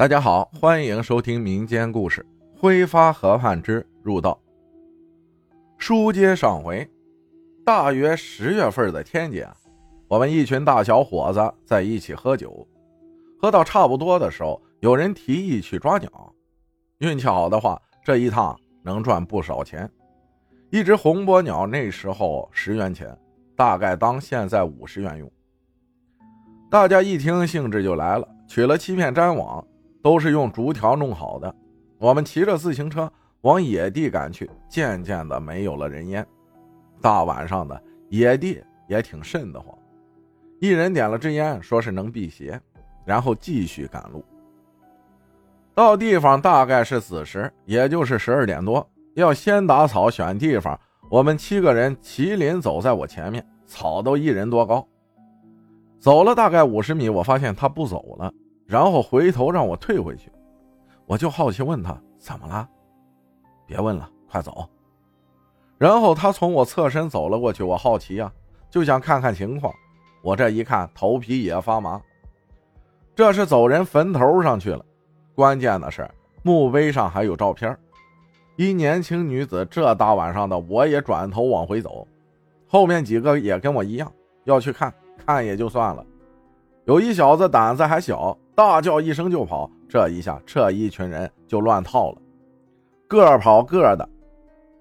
大家好，欢迎收听民间故事《挥发河畔之入道》。书接上回，大约十月份的天津，我们一群大小伙子在一起喝酒，喝到差不多的时候，有人提议去抓鸟。运气好的话，这一趟能赚不少钱。一只红波鸟那时候十元钱，大概当现在五十元用。大家一听，兴致就来了，取了七片粘网。都是用竹条弄好的。我们骑着自行车往野地赶去，渐渐的没有了人烟。大晚上的野地也挺瘆得慌。一人点了支烟，说是能辟邪，然后继续赶路。到地方大概是子时，也就是十二点多，要先打草选地方。我们七个人麒麟走在我前面，草都一人多高。走了大概五十米，我发现他不走了。然后回头让我退回去，我就好奇问他怎么了？别问了，快走。然后他从我侧身走了过去，我好奇呀，就想看看情况。我这一看，头皮也发麻。这是走人坟头上去了，关键的是墓碑上还有照片，一年轻女子。这大晚上的，我也转头往回走，后面几个也跟我一样要去看看也就算了，有一小子胆子还小。大叫一声就跑，这一下这一群人就乱套了，各跑各的。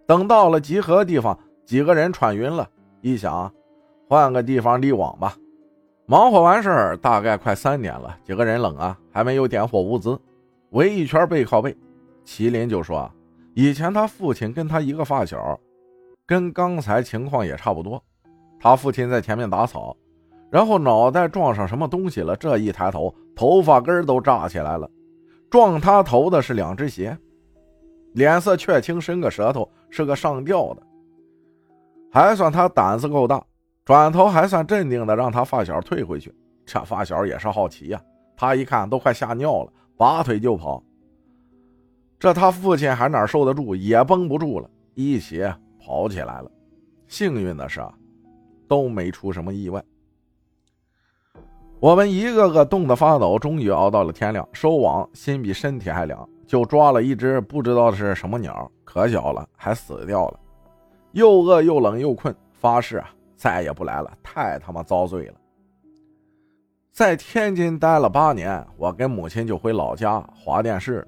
等到了集合地方，几个人喘匀了，一想，换个地方立网吧。忙活完事儿，大概快三点了，几个人冷啊，还没有点火物资，围一圈背靠背。麒麟就说：“以前他父亲跟他一个发小，跟刚才情况也差不多。他父亲在前面打草。”然后脑袋撞上什么东西了，这一抬头，头发根都炸起来了。撞他头的是两只鞋，脸色却青，伸个舌头，是个上吊的。还算他胆子够大，转头还算镇定的，让他发小退回去。这发小也是好奇呀，他一看都快吓尿了，拔腿就跑。这他父亲还哪受得住，也绷不住了，一起跑起来了。幸运的是啊，都没出什么意外。我们一个个冻得发抖，终于熬到了天亮。收网，心比身体还凉，就抓了一只不知道是什么鸟，可小了，还死掉了。又饿又冷又困，发誓啊，再也不来了，太他妈遭罪了。在天津待了八年，我跟母亲就回老家华电市。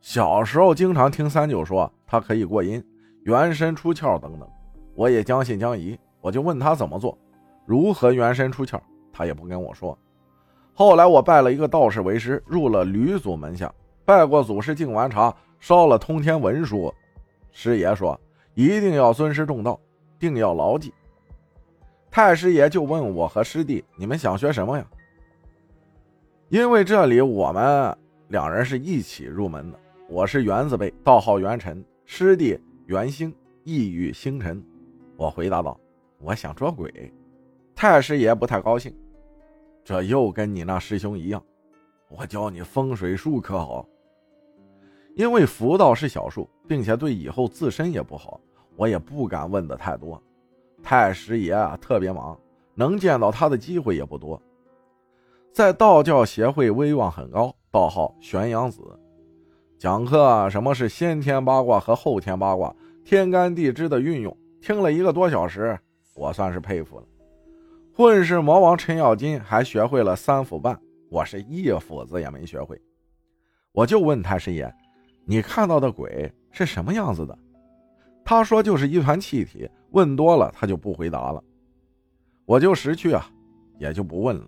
小时候经常听三舅说，他可以过阴、元神出窍等等，我也将信将疑。我就问他怎么做，如何元神出窍。他也不跟我说。后来我拜了一个道士为师，入了吕祖门下，拜过祖师，敬完茶，烧了通天文书。师爷说一定要尊师重道，定要牢记。太师爷就问我和师弟：“你们想学什么呀？”因为这里我们两人是一起入门的，我是元字辈，道号元辰，师弟元星，意欲星辰。我回答道：“我想捉鬼。”太师爷不太高兴。这又跟你那师兄一样，我教你风水术可好？因为福道是小数，并且对以后自身也不好，我也不敢问的太多。太师爷啊，特别忙，能见到他的机会也不多。在道教协会威望很高，道号玄阳子，讲课啊什么是先天八卦和后天八卦、天干地支的运用，听了一个多小时，我算是佩服了。混世魔王程咬金还学会了三斧半，我是一斧子也没学会。我就问太师爷：“你看到的鬼是什么样子的？”他说：“就是一团气体。”问多了他就不回答了，我就识趣啊，也就不问了。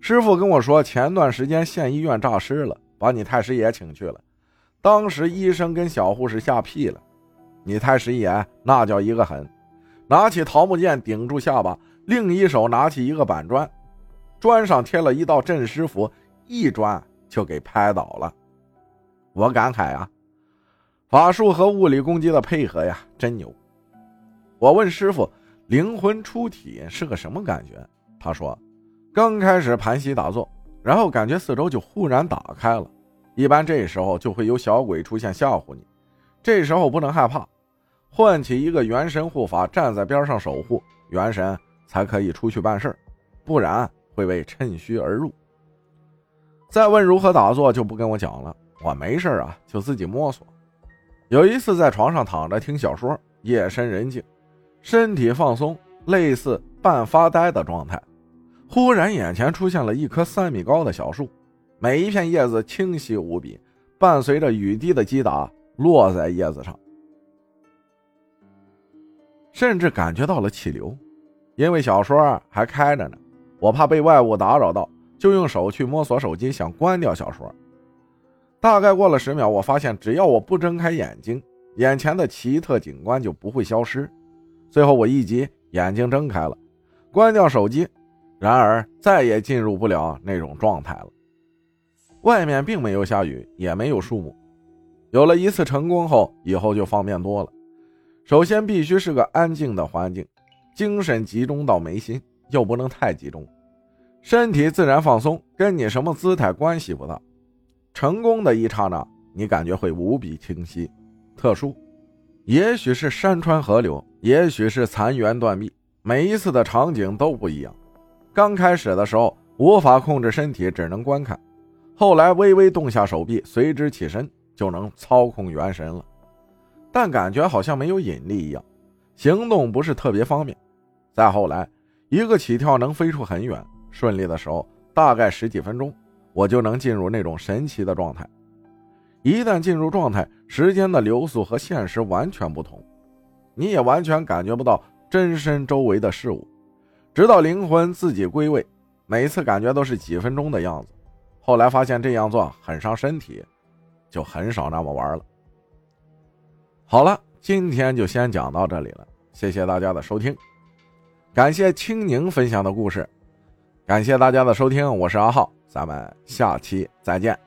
师傅跟我说，前段时间县医院诈尸了，把你太师爷请去了。当时医生跟小护士吓屁了，你太师爷那叫一个狠，拿起桃木剑顶住下巴。另一手拿起一个板砖，砖上贴了一道镇尸符，一砖就给拍倒了。我感慨啊，法术和物理攻击的配合呀，真牛！我问师傅，灵魂出体是个什么感觉？他说，刚开始盘膝打坐，然后感觉四周就忽然打开了，一般这时候就会有小鬼出现吓唬你，这时候不能害怕，唤起一个元神护法站在边上守护元神。才可以出去办事不然会被趁虚而入。再问如何打坐，就不跟我讲了。我没事啊，就自己摸索。有一次在床上躺着听小说，夜深人静，身体放松，类似半发呆的状态。忽然眼前出现了一棵三米高的小树，每一片叶子清晰无比，伴随着雨滴的击打落在叶子上，甚至感觉到了气流。因为小说还开着呢，我怕被外物打扰到，就用手去摸索手机，想关掉小说。大概过了十秒，我发现只要我不睁开眼睛，眼前的奇特景观就不会消失。最后我一急，眼睛睁开了，关掉手机，然而再也进入不了那种状态了。外面并没有下雨，也没有树木。有了一次成功后，以后就方便多了。首先必须是个安静的环境。精神集中到眉心，又不能太集中，身体自然放松，跟你什么姿态关系不大。成功的一刹那，你感觉会无比清晰、特殊。也许是山川河流，也许是残垣断壁，每一次的场景都不一样。刚开始的时候无法控制身体，只能观看；后来微微动下手臂，随之起身，就能操控元神了。但感觉好像没有引力一样，行动不是特别方便。再后来，一个起跳能飞出很远，顺利的时候大概十几分钟，我就能进入那种神奇的状态。一旦进入状态，时间的流速和现实完全不同，你也完全感觉不到真身周围的事物，直到灵魂自己归位，每次感觉都是几分钟的样子。后来发现这样做很伤身体，就很少那么玩了。好了，今天就先讲到这里了，谢谢大家的收听。感谢青宁分享的故事，感谢大家的收听，我是阿浩，咱们下期再见。